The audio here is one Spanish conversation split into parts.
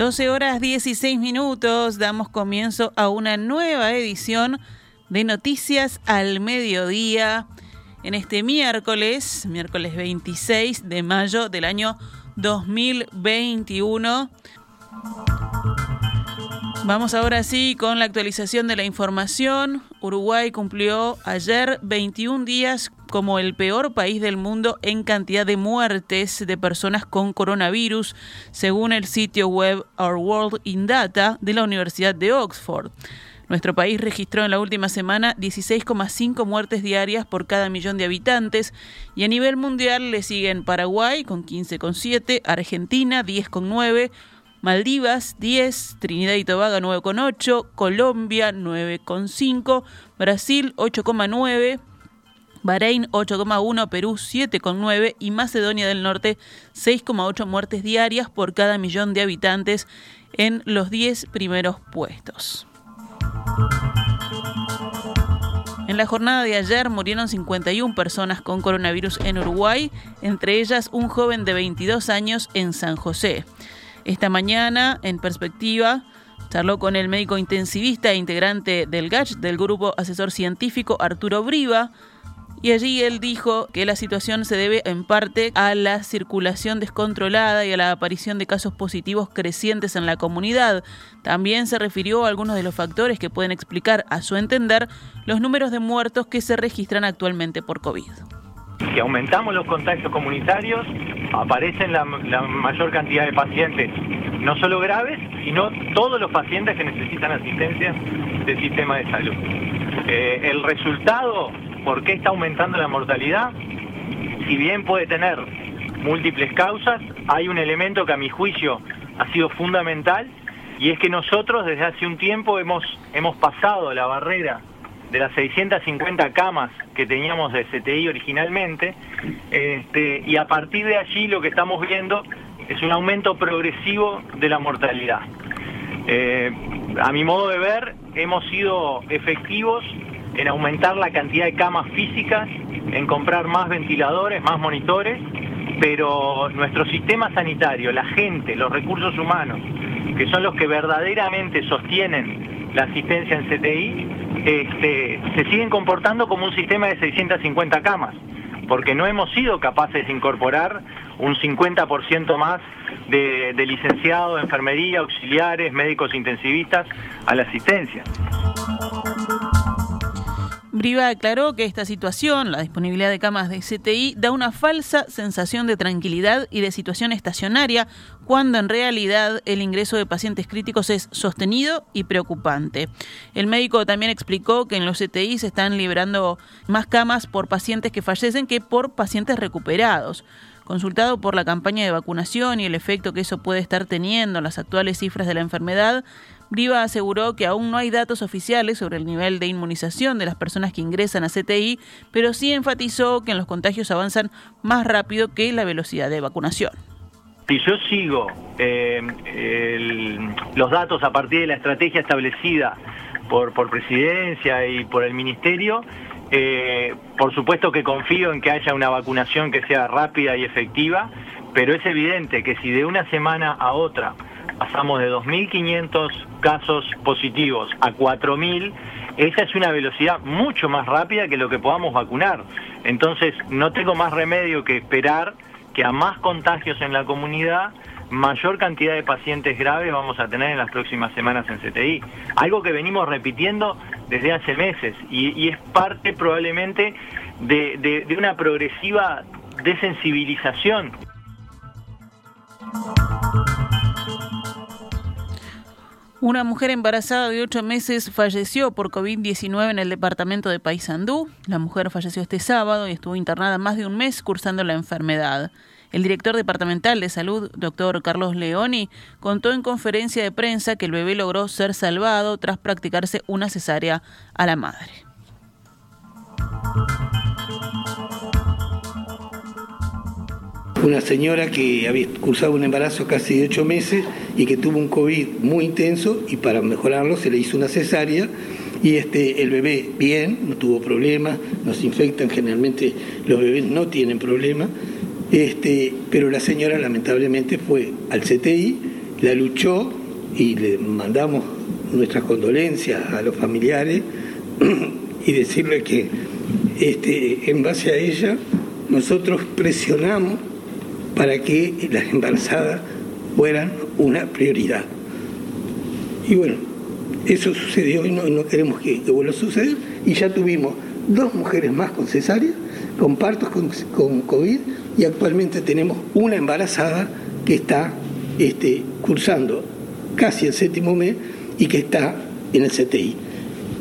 12 horas 16 minutos, damos comienzo a una nueva edición de Noticias al Mediodía en este miércoles, miércoles 26 de mayo del año 2021. Vamos ahora sí con la actualización de la información. Uruguay cumplió ayer 21 días como el peor país del mundo en cantidad de muertes de personas con coronavirus, según el sitio web Our World in Data de la Universidad de Oxford. Nuestro país registró en la última semana 16,5 muertes diarias por cada millón de habitantes y a nivel mundial le siguen Paraguay con 15,7, Argentina 10,9, Maldivas 10, Trinidad y Tobago 9,8, Colombia 9,5, Brasil 8,9, Bahrein 8,1, Perú 7,9 y Macedonia del Norte 6,8 muertes diarias por cada millón de habitantes en los 10 primeros puestos. En la jornada de ayer murieron 51 personas con coronavirus en Uruguay, entre ellas un joven de 22 años en San José. Esta mañana, en perspectiva, charló con el médico intensivista e integrante del GACH, del Grupo Asesor Científico, Arturo Briva, y allí él dijo que la situación se debe en parte a la circulación descontrolada y a la aparición de casos positivos crecientes en la comunidad. También se refirió a algunos de los factores que pueden explicar, a su entender, los números de muertos que se registran actualmente por COVID. Si aumentamos los contagios comunitarios, aparecen la, mayor cantidad de pacientes, no solo graves, sino todos los pacientes que necesitan asistencia del sistema de salud. Eh, el resultado ¿Por qué está aumentando la mortalidad? Si bien puede tener múltiples causas, hay un elemento que a mi juicio ha sido fundamental y es que nosotros desde hace un tiempo hemos, hemos pasado la barrera de las 650 camas que teníamos de CTI originalmente este, y a partir de allí lo que estamos viendo es un aumento progresivo de la mortalidad. Eh, a mi modo de ver, hemos sido efectivos en aumentar la cantidad de camas físicas, en comprar más ventiladores, más monitores, pero nuestro sistema sanitario, la gente, los recursos humanos, que son los que verdaderamente sostienen la asistencia en CTI, este, se siguen comportando como un sistema de 650 camas, porque no hemos sido capaces de incorporar un 50% más de, de licenciados, enfermería, auxiliares, médicos intensivistas a la asistencia. Briva aclaró que esta situación, la disponibilidad de camas de CTI, da una falsa sensación de tranquilidad y de situación estacionaria, cuando en realidad el ingreso de pacientes críticos es sostenido y preocupante. El médico también explicó que en los CTI se están liberando más camas por pacientes que fallecen que por pacientes recuperados. Consultado por la campaña de vacunación y el efecto que eso puede estar teniendo en las actuales cifras de la enfermedad, Briva aseguró que aún no hay datos oficiales sobre el nivel de inmunización de las personas que ingresan a CTI, pero sí enfatizó que en los contagios avanzan más rápido que la velocidad de vacunación. Si yo sigo eh, los datos a partir de la estrategia establecida por, por presidencia y por el ministerio, eh, por supuesto que confío en que haya una vacunación que sea rápida y efectiva, pero es evidente que si de una semana a otra pasamos de 2.500 casos positivos a 4.000, esa es una velocidad mucho más rápida que lo que podamos vacunar. Entonces, no tengo más remedio que esperar que a más contagios en la comunidad, mayor cantidad de pacientes graves vamos a tener en las próximas semanas en CTI. Algo que venimos repitiendo desde hace meses y, es parte probablemente de una progresiva desensibilización. Una mujer embarazada de ocho meses falleció por COVID-19 en el departamento de Paysandú. La mujer falleció este sábado y estuvo internada más de un mes cursando la enfermedad. El director departamental de salud, doctor Carlos Leoni, contó en conferencia de prensa que el bebé logró ser salvado tras practicarse una cesárea a la madre una señora que había cursado un embarazo casi de ocho meses y que tuvo un COVID muy intenso y para mejorarlo se le hizo una cesárea y este, el bebé bien, no tuvo problemas, nos infectan generalmente, los bebés no tienen problemas, este, pero la señora lamentablemente fue al CTI la luchó y le mandamos nuestras condolencias a los familiares y decirle que este, en base a ella nosotros presionamos para que las embarazadas fueran una prioridad. Y bueno, eso sucedió y no, queremos que, vuelva a suceder. Y ya tuvimos dos mujeres más con cesárea, con partos con, con COVID y actualmente tenemos una embarazada que está este, cursando casi el séptimo mes y que está en el CTI.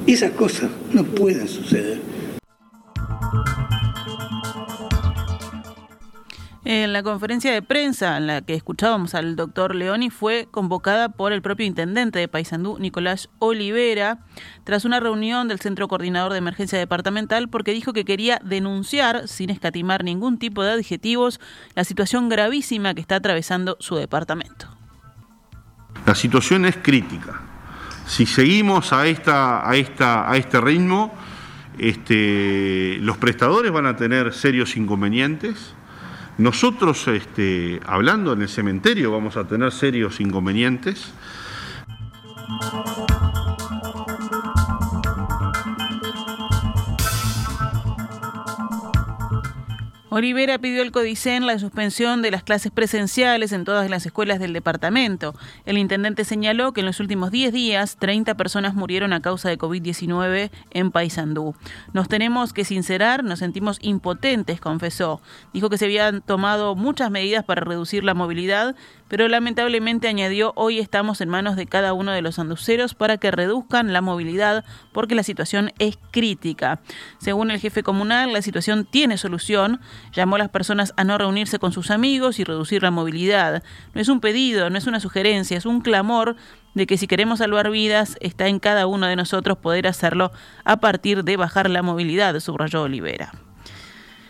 Esas cosas no pueden suceder. En la conferencia de prensa en la que escuchábamos al doctor Leoni fue convocada por el propio intendente de Paysandú, Nicolás Olivera, tras una reunión del Centro Coordinador de Emergencia Departamental porque dijo que quería denunciar, sin escatimar ningún tipo de adjetivos, la situación gravísima que está atravesando su departamento. La situación es crítica. Si seguimos a, esta, a, esta, a este ritmo, este, los prestadores van a tener serios inconvenientes nosotros, este, hablando en el cementerio, vamos a tener serios inconvenientes. Olivera pidió al Codicen la suspensión de las clases presenciales en todas las escuelas del departamento. El intendente señaló que en los últimos 10 días 30 personas murieron a causa de COVID-19 en Paysandú. Nos tenemos que sincerar, nos sentimos impotentes, confesó. Dijo que se habían tomado muchas medidas para reducir la movilidad, pero lamentablemente añadió, hoy estamos en manos de cada uno de los anduceros para que reduzcan la movilidad porque la situación es crítica. Según el jefe comunal, la situación tiene solución. Llamó a las personas a no reunirse con sus amigos y reducir la movilidad. No es un pedido, no es una sugerencia, es un clamor de que si queremos salvar vidas, está en cada uno de nosotros poder hacerlo a partir de bajar la movilidad, subrayó Olivera.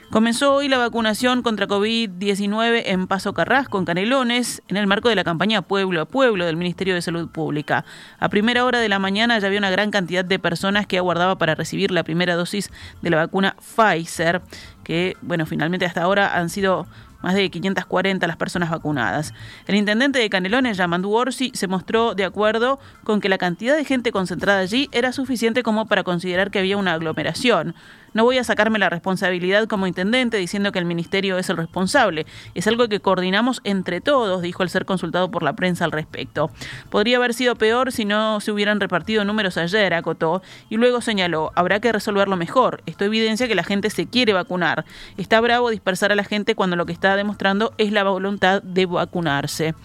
Comenzó hoy la vacunación contra COVID-19 en Paso Carrasco, en Canelones, en el marco de la campaña Pueblo a Pueblo del Ministerio de Salud Pública. A primera hora de la mañana ya había una gran cantidad de personas que aguardaba para recibir la primera dosis de la vacuna Pfizer, que, bueno, finalmente hasta ahora han sido más de 540 las personas vacunadas. El intendente de Canelones, Yamandu Orsi, se mostró de acuerdo con que la cantidad de gente concentrada allí era suficiente como para considerar que había una aglomeración. No voy a sacarme la responsabilidad como intendente diciendo que el ministerio es el responsable. Es algo que coordinamos entre todos, dijo el ser consultado por la prensa al respecto. Podría haber sido peor si no se hubieran repartido números ayer, acotó, y luego señaló, habrá que resolverlo mejor. Esto evidencia que la gente se quiere vacunar. Está bravo dispersar a la gente cuando lo que está demostrando es la voluntad de vacunarse.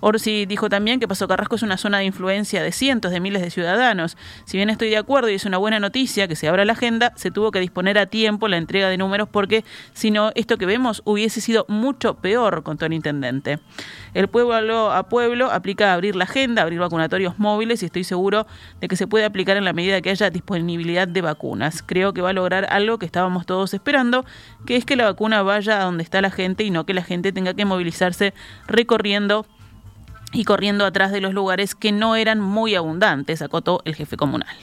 Orsi dijo también que Paso Carrasco es una zona de influencia de cientos de miles de ciudadanos. Si bien estoy de acuerdo y es una buena noticia que se abra la agenda, se tuvo que disponer a tiempo la entrega de números porque si no, esto que vemos hubiese sido mucho peor, contó el intendente. El pueblo a pueblo aplica abrir la agenda, abrir vacunatorios móviles y estoy seguro de que se puede aplicar en la medida que haya disponibilidad de vacunas. Creo que va a lograr algo que estábamos todos esperando, que es que la vacuna vaya a donde está la gente y no que la gente tenga que movilizarse recorriendo y corriendo atrás de los lugares que no eran muy abundantes, acotó el jefe comunal.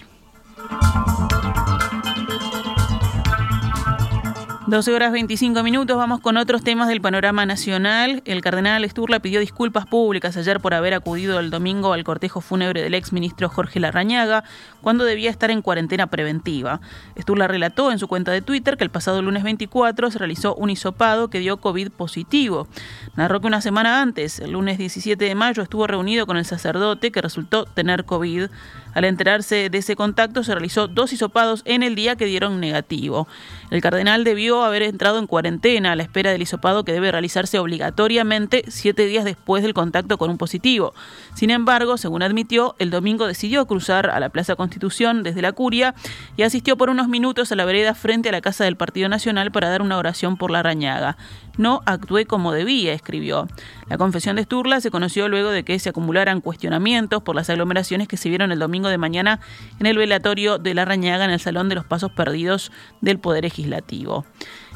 12 horas 25 minutos, vamos con otros temas del panorama nacional. El cardenal Esturla pidió disculpas públicas ayer por haber acudido el domingo al cortejo fúnebre del ex ministro Jorge Larrañaga cuando debía estar en cuarentena preventiva. Esturla relató en su cuenta de Twitter que el pasado lunes 24 se realizó un hisopado que dio COVID positivo. Narró que una semana antes, el lunes 17 de mayo, estuvo reunido con el sacerdote que resultó tener COVID. Al enterarse de ese contacto, se realizó dos hisopados en el día que dieron negativo. El cardenal debió haber entrado en cuarentena a la espera del hisopado que debe realizarse obligatoriamente siete días después del contacto con un positivo. Sin embargo, según admitió, el domingo decidió cruzar a la Plaza Constitución desde la curia y asistió por unos minutos a la vereda frente a la Casa del Partido Nacional para dar una oración por la arañaga. No actué como debía, escribió. La confesión de Sturla se conoció luego de que se acumularan cuestionamientos por las aglomeraciones que se vieron el domingo de mañana en el velatorio de la Rañaga en el Salón de los Pasos Perdidos del Poder Legislativo.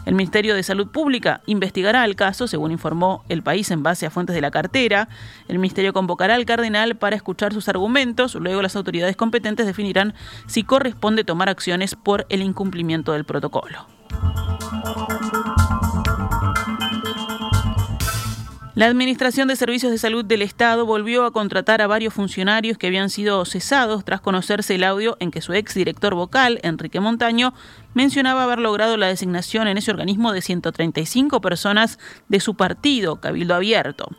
El Ministerio de Salud Pública investigará el caso, según informó el país en base a fuentes de la cartera. El Ministerio convocará al cardenal para escuchar sus argumentos. Luego las autoridades competentes definirán si corresponde tomar acciones por el incumplimiento del protocolo. La Administración de Servicios de Salud del Estado volvió a contratar a varios funcionarios que habían sido cesados tras conocerse el audio en que su ex director vocal, Enrique Montaño, mencionaba haber logrado la designación en ese organismo de 135 personas de su partido, Cabildo Abierto.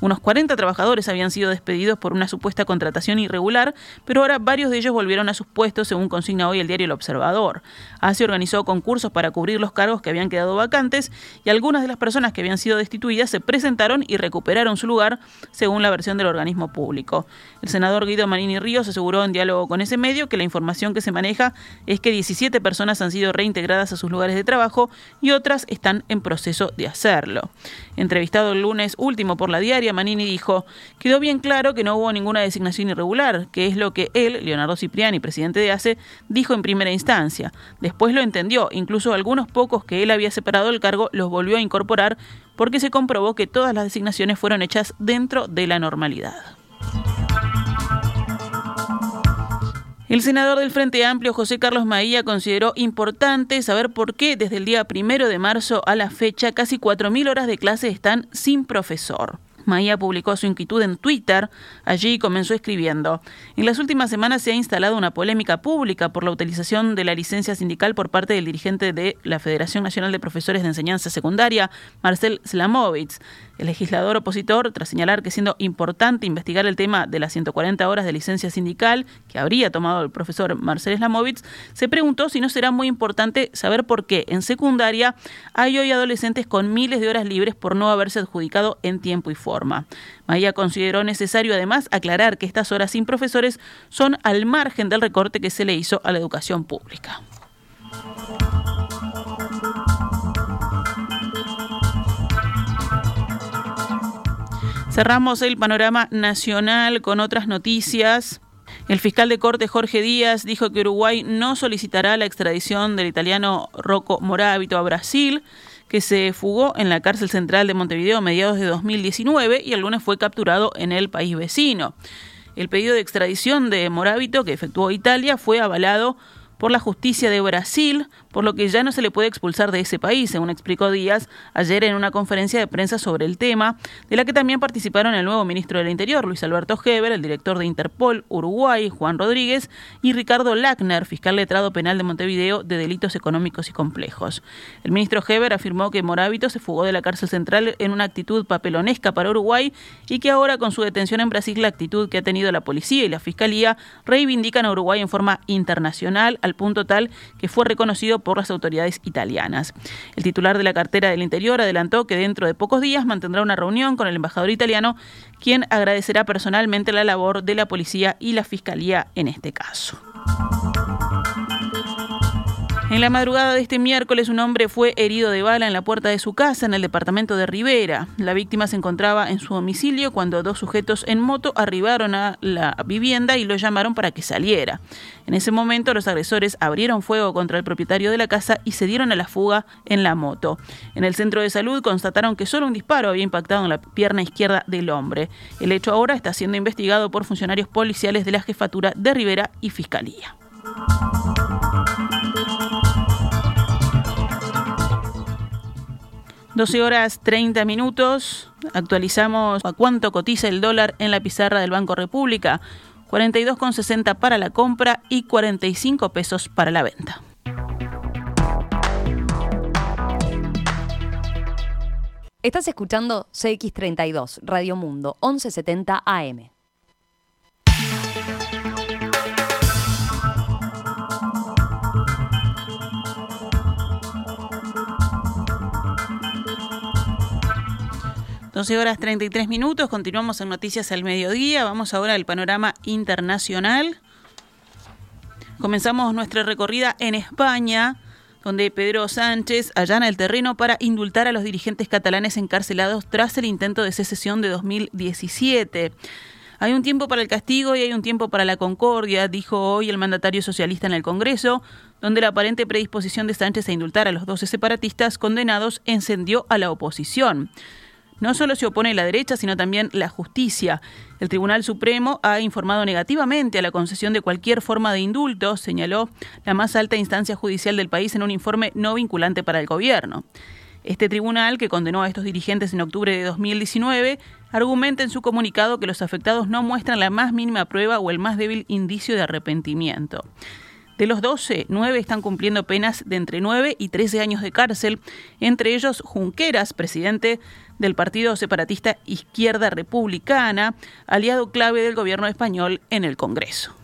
Unos 40 trabajadores habían sido despedidos por una supuesta contratación irregular, pero ahora varios de ellos volvieron a sus puestos, según consigna hoy el diario El Observador. ASE organizó concursos para cubrir los cargos que habían quedado vacantes y algunas de las personas que habían sido destituidas se presentaron y recuperaron su lugar, según la versión del organismo público. El senador Guido Manini Ríos aseguró en diálogo con ese medio que la información que se maneja es que 17 personas han sido reintegradas a sus lugares de trabajo y otras están en proceso de hacerlo. Entrevistado el lunes último por la diaria, Manini dijo, quedó bien claro que no hubo ninguna designación irregular, que es lo que él, Leonardo Cipriani, presidente de ACE, dijo en primera instancia. Después lo entendió, incluso algunos pocos que él había separado del cargo los volvió a incorporar porque se comprobó que todas las designaciones fueron hechas dentro de la normalidad. El senador del Frente Amplio, José Carlos Maía, consideró importante saber por qué desde el día primero de marzo a la fecha casi 4.000 horas de clase están sin profesor. Maía publicó su inquietud en Twitter. Allí comenzó escribiendo. En las últimas semanas se ha instalado una polémica pública por la utilización de la licencia sindical por parte del dirigente de la Federación Nacional de Profesores de Enseñanza Secundaria, Marcel Slamovitz. El legislador opositor, tras señalar que siendo importante investigar el tema de las 140 horas de licencia sindical que habría tomado el profesor Marcel Slamovitz, se preguntó si no será muy importante saber por qué en secundaria hay hoy adolescentes con miles de horas libres por no haberse adjudicado en tiempo y forma. Maya consideró necesario además aclarar que estas horas sin profesores son al margen del recorte que se le hizo a la educación pública. Cerramos el panorama nacional con otras noticias. El fiscal de corte Jorge Díaz dijo que Uruguay no solicitará la extradición del italiano Rocco Morábito a Brasil, que se fugó en la cárcel central de Montevideo a mediados de 2019 y el lunes fue capturado en el país vecino. El pedido de extradición de Morábito que efectuó Italia fue avalado por la justicia de Brasil, por lo que ya no se le puede expulsar de ese país, según explicó Díaz ayer en una conferencia de prensa sobre el tema, de la que también participaron el nuevo ministro del Interior, Luis Alberto Heber, el director de Interpol Uruguay, Juan Rodríguez, y Ricardo Lackner, fiscal letrado penal de Montevideo de delitos económicos y complejos. El ministro Heber afirmó que Morábito se fugó de la cárcel central en una actitud papelonesca para Uruguay y que ahora con su detención en Brasil la actitud que ha tenido la policía y la fiscalía reivindican a Uruguay en forma internacional al punto tal que fue reconocido por las autoridades italianas. El titular de la cartera del Interior adelantó que dentro de pocos días mantendrá una reunión con el embajador italiano, quien agradecerá personalmente la labor de la policía y la fiscalía en este caso. En la madrugada de este miércoles, un hombre fue herido de bala en la puerta de su casa en el departamento de Rivera. La víctima se encontraba en su domicilio cuando dos sujetos en moto arribaron a la vivienda y lo llamaron para que saliera. En ese momento, los agresores abrieron fuego contra el propietario de la casa y se dieron a la fuga en la moto. En el centro de salud constataron que solo un disparo había impactado en la pierna izquierda del hombre. El hecho ahora está siendo investigado por funcionarios policiales de la jefatura de Rivera y Fiscalía. 12 horas 30 minutos. Actualizamos a cuánto cotiza el dólar en la pizarra del Banco República. 42,60 para la compra y 45 pesos para la venta. Estás escuchando CX32, Radio Mundo, 1170 AM. 12 horas 33 minutos, continuamos en Noticias al Mediodía, vamos ahora al panorama internacional. Comenzamos nuestra recorrida en España, donde Pedro Sánchez allana el terreno para indultar a los dirigentes catalanes encarcelados tras el intento de secesión de 2017. Hay un tiempo para el castigo y hay un tiempo para la concordia, dijo hoy el mandatario socialista en el Congreso, donde la aparente predisposición de Sánchez a indultar a los 12 separatistas condenados encendió a la oposición. No solo se opone la derecha, sino también la justicia. El Tribunal Supremo ha informado negativamente a la concesión de cualquier forma de indulto, señaló la más alta instancia judicial del país en un informe no vinculante para el gobierno. Este tribunal, que condenó a estos dirigentes en octubre de 2019, argumenta en su comunicado que los afectados no muestran la más mínima prueba o el más débil indicio de arrepentimiento. De los 12, 9 están cumpliendo penas de entre 9 y 13 años de cárcel, entre ellos Junqueras, presidente del Partido Separatista Izquierda Republicana, aliado clave del gobierno español en el Congreso.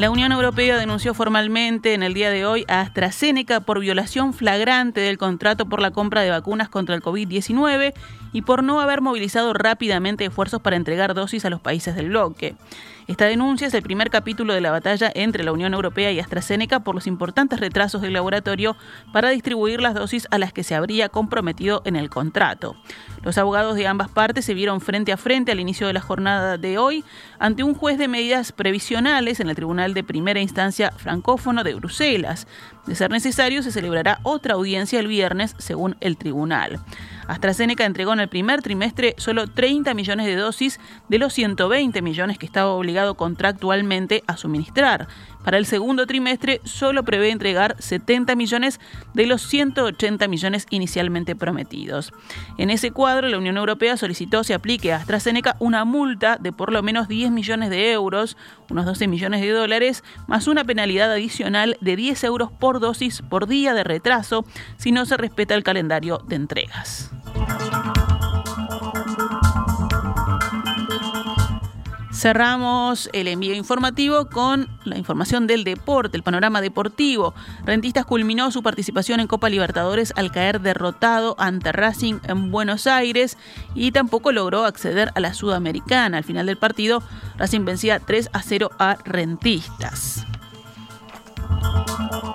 La Unión Europea denunció formalmente en el día de hoy a AstraZeneca por violación flagrante del contrato por la compra de vacunas contra el COVID-19 y por no haber movilizado rápidamente esfuerzos para entregar dosis a los países del bloque. Esta denuncia es el primer capítulo de la batalla entre la Unión Europea y AstraZeneca por los importantes retrasos del laboratorio para distribuir las dosis a las que se habría comprometido en el contrato. Los abogados de ambas partes se vieron frente a frente al inicio de la jornada de hoy ante un juez de medidas previsionales en el Tribunal de Primera Instancia Francófono de Bruselas. De ser necesario, se celebrará otra audiencia el viernes, según el tribunal. AstraZeneca entregó en el primer trimestre solo 30 millones de dosis de los 120 millones que estaba obligado contractualmente a suministrar. Para el segundo trimestre solo prevé entregar 70 millones de los 180 millones inicialmente prometidos. En ese cuadro, la Unión Europea solicitó se aplique a AstraZeneca una multa de por lo menos 10 millones de euros, unos 12 millones de dólares, más una penalidad adicional de 10 euros por dosis por día de retraso si no se respeta el calendario de entregas. Cerramos el envío informativo con la información del deporte, el panorama deportivo. Rentistas culminó su participación en Copa Libertadores al caer derrotado ante Racing en Buenos Aires y tampoco logró acceder a la Sudamericana. Al final del partido, Racing vencía 3 a 0 a Rentistas.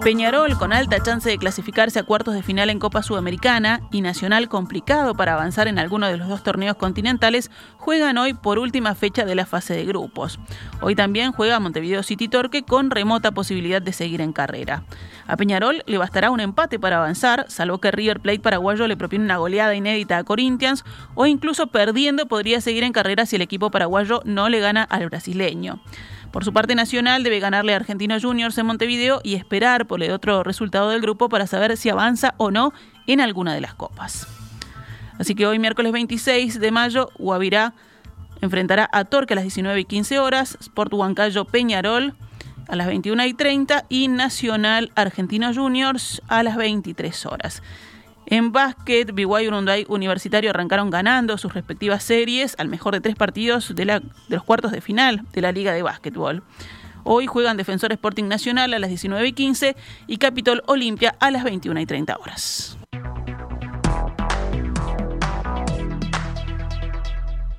Peñarol con alta chance de clasificarse a cuartos de final en Copa Sudamericana y Nacional complicado para avanzar en alguno de los dos torneos continentales juegan hoy por última fecha de la fase de grupos. Hoy también juega Montevideo City Torque con remota posibilidad de seguir en carrera. A Peñarol le bastará un empate para avanzar, salvo que River Plate paraguayo le propine una goleada inédita a Corinthians o incluso perdiendo podría seguir en carrera si el equipo paraguayo no le gana al brasileño. Por su parte, Nacional debe ganarle a Argentinos Juniors en Montevideo y esperar por el otro resultado del grupo para saber si avanza o no en alguna de las copas. Así que hoy, miércoles 26 de mayo, Guavirá enfrentará a Torque a las 19 y 15 horas, Sport Huancayo Peñarol a las 21 y 30 y Nacional Argentinos Juniors a las 23 horas. En básquet, BYU Urunday Universitario arrancaron ganando sus respectivas series al mejor de tres partidos de, los cuartos de final de la Liga de Básquetbol. Hoy juegan Defensor Sporting Nacional a las 19 y 15 y Capitol Olimpia a las 21 y 30 horas.